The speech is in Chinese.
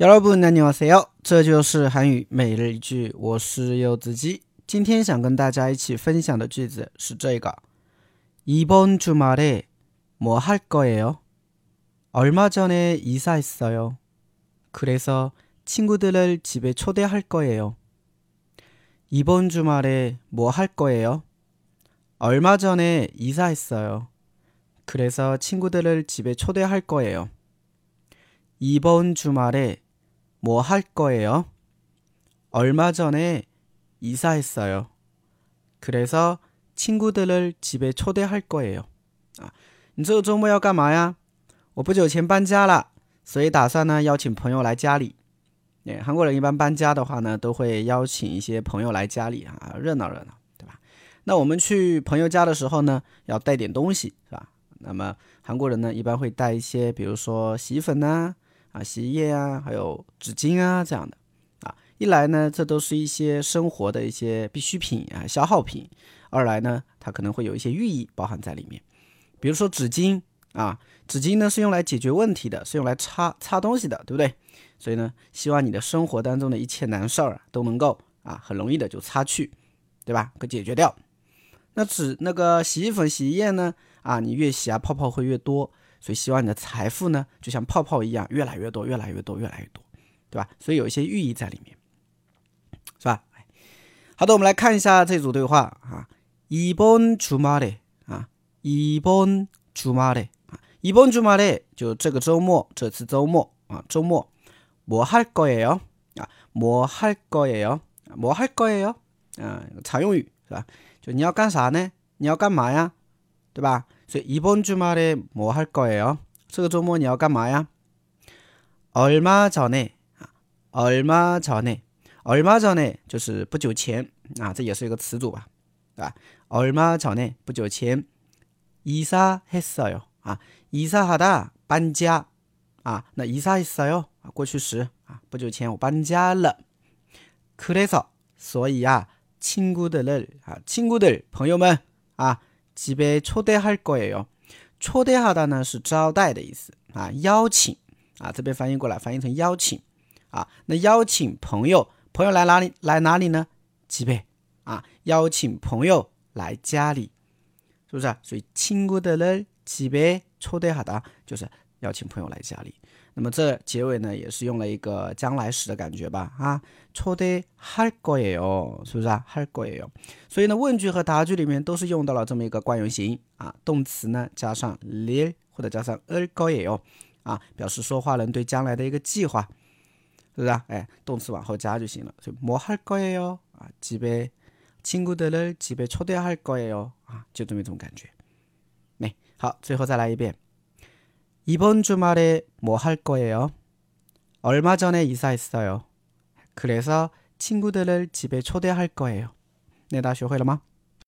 여러분 안녕하세요. 这就是韩语每日一句我是柚子鸡今天想跟大家一起分享的句子是这个이번주말에뭐할거예요얼마전에이사했어요그래서친구들을집에초대할거예요이번주말에뭐할거예요얼마전에이사했어요그래서친구들을집에초대할거예요이번주말에 뭐할거예요얼마전에이사했어요그래서친구들을집에초대할거예요啊，你这个周末要干嘛呀？我不久前搬家了，所以打算呢邀请朋友来家里。哎，韩国人一般搬家的话呢，都会邀请一些朋友来家里啊，热闹热闹，对吧？那我们去朋友家的时候呢，要带点东西，是吧？那么韩国人呢，一般会带一些，比如说洗衣粉呐。啊， 啊洗衣液啊，还有纸巾啊，这样的啊，一来呢，这都是一些生活的一些必需品啊，消耗品；二来呢，它可能会有一些寓意包含在里面。比如说纸巾啊，纸巾呢是用来解决问题的，是用来擦擦东西的，对不对？所以呢，希望你的生活当中的一切难事儿都能够啊，很容易的就擦去，对吧？给解决掉。那纸那个洗衣粉、洗衣液呢，啊，你越洗啊，泡泡会越多。所以希望你的财富呢，就像泡泡一样，越来越多，越来越多，越来越多，对吧？所以有一些寓意在里面，是吧？好的，我们来看一下这组对话啊。이번주말에啊，이번주말에啊，이번주말에就这个周末，这次周末啊，周末뭐할거예요啊，뭐할거예요뭐할거예요啊，常用语是吧？就你要干啥呢？你要干嘛呀？ 对吧？所以이번주말에뭐할거예요这个周末你要干嘛呀？얼마전에얼마전에얼마전에就是不久前啊，这也是一个词组吧，对吧？얼마전에不久前이사했어요啊，이사하다搬家啊，那이사했어요啊，过去时啊，不久前我搬家了。그래서所以啊，친구들을啊，친구들朋友们啊。 집에초대할거예요초대하다呢是招待的意思啊，邀请啊，这边翻译过来翻译成邀请啊。那邀请朋友，朋友来哪里？来哪里呢？집에啊，邀请朋友来家里，是不是？所以친구들을집에초대하다就是 邀请朋友来家里。那么这结尾呢，也是用了一个将来时的感觉吧？啊，초대할거예요是不是啊？할거예 요。 所以呢，问句和答句里面都是用到了这么一个惯用型啊，动词呢加上릴或者加上할거예 요， 啊，表示说话人对将来的一个计划，是不是啊？哎，动词往后加就行了。所以뭐할거예 요？ 啊，집에친구들을집에초대할거예 요？ 啊，就这么一种感觉。没好，最后再来一遍。 이번 주말에 뭐 할 거예요? 얼마 전에 이사했어요. 그래서 친구들을 집에 초대할 거예요. 네, 다시 회라마.